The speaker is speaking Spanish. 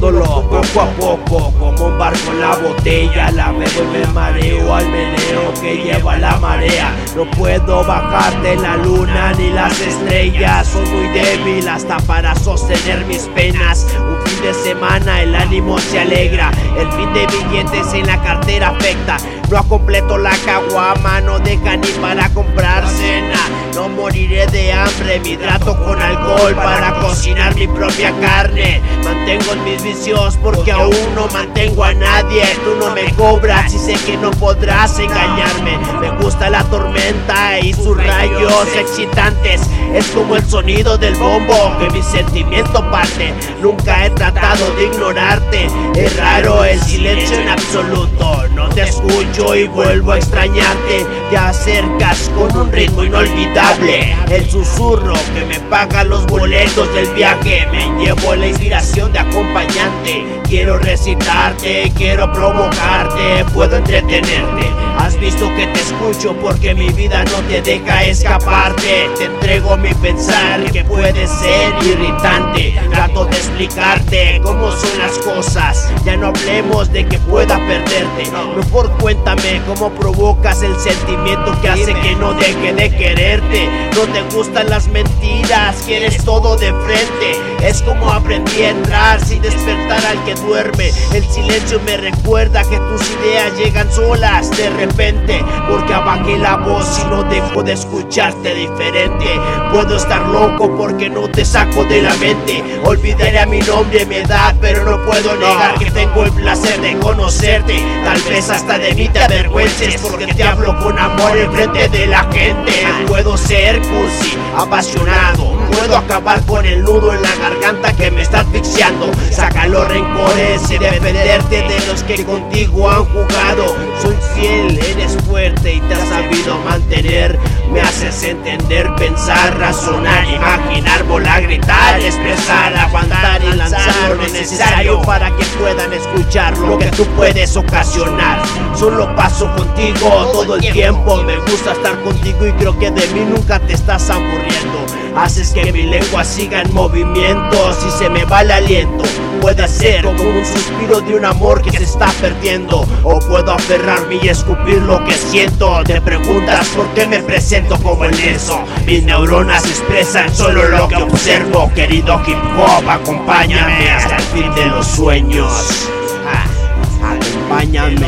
poco a poco, como un barco en la botella, la bebo y me mareo al meneo que lleva la marea. No puedo bajar de la luna ni las estrellas, soy muy débil hasta para sostener mis penas. Un fin de semana el ánimo se alegra, el fin de billetes en la cartera afecta. No completo la caguama, no deja ni para comprar cena. No moriré de hambre, me hidrato con alcohol para cocinar mi propia carne. Mantengo mis vicios porque aún no mantengo a nadie. Tú no me cobras y sé que no podrás engañarme. Me gusta la tormenta y sus rayos excitantes. Es como el sonido del bombo que mi sentimiento parte. Nunca he tratado de ignorarte. Es raro el silencio en absoluto. Te escucho y vuelvo a extrañarte. Te acercas con un ritmo inolvidable. El susurro que me paga los boletos del viaje. Me llevo la inspiración de acompañante. Quiero recitarte, quiero provocarte, puedo entretenerte. Has visto que te escucho porque mi vida no te deja escaparte. Te entrego mi pensar que puede ser irritante. Explicarte cómo son las cosas. Ya no hablemos de que pueda perderte. Mejor cuéntame cómo provocas el sentimiento que hace que no deje de quererte. No te gustan las mentiras, quieres todo de frente. Es como aprendí a entrar sin despertar al que duerme. El silencio me recuerda que tus ideas llegan solas de repente. Porque abajé la voz y no dejo de escucharte diferente. Puedo estar loco porque no te saco de la mente. Olvidaré a mi nombre y mi edad, pero no puedo negar que tengo el placer de conocerte. Tal vez hasta de mí te avergüences porque te hablo con amor en frente de la gente. Puedo ser cursi, apasionado. Puedo acabar con el nudo en la garganta que me está asfixiando. Saca los rencores y defenderte de los que contigo han jugado. Soy fiel, eres fuerte y te has sabido mantener. Me haces entender, pensar, razonar, imaginar, volar, gritar, expresar, aguantar y lanzar lo necesario para que puedan escuchar lo que tú puedes ocasionar. Solo paso contigo todo el tiempo. Me gusta estar contigo y creo que de mí nunca te estás aburriendo. Haces que mi lengua siga en movimiento. Si se me va el aliento, puede ser como un suspiro de un amor que se está perdiendo. O puedo aferrarme y escupir lo que siento. Te preguntas por qué me presento como en eso. Mis neuronas expresan solo lo que observo. Querido hip hop, acompáñame hasta el fin de los sueños. Ah, acompáñame.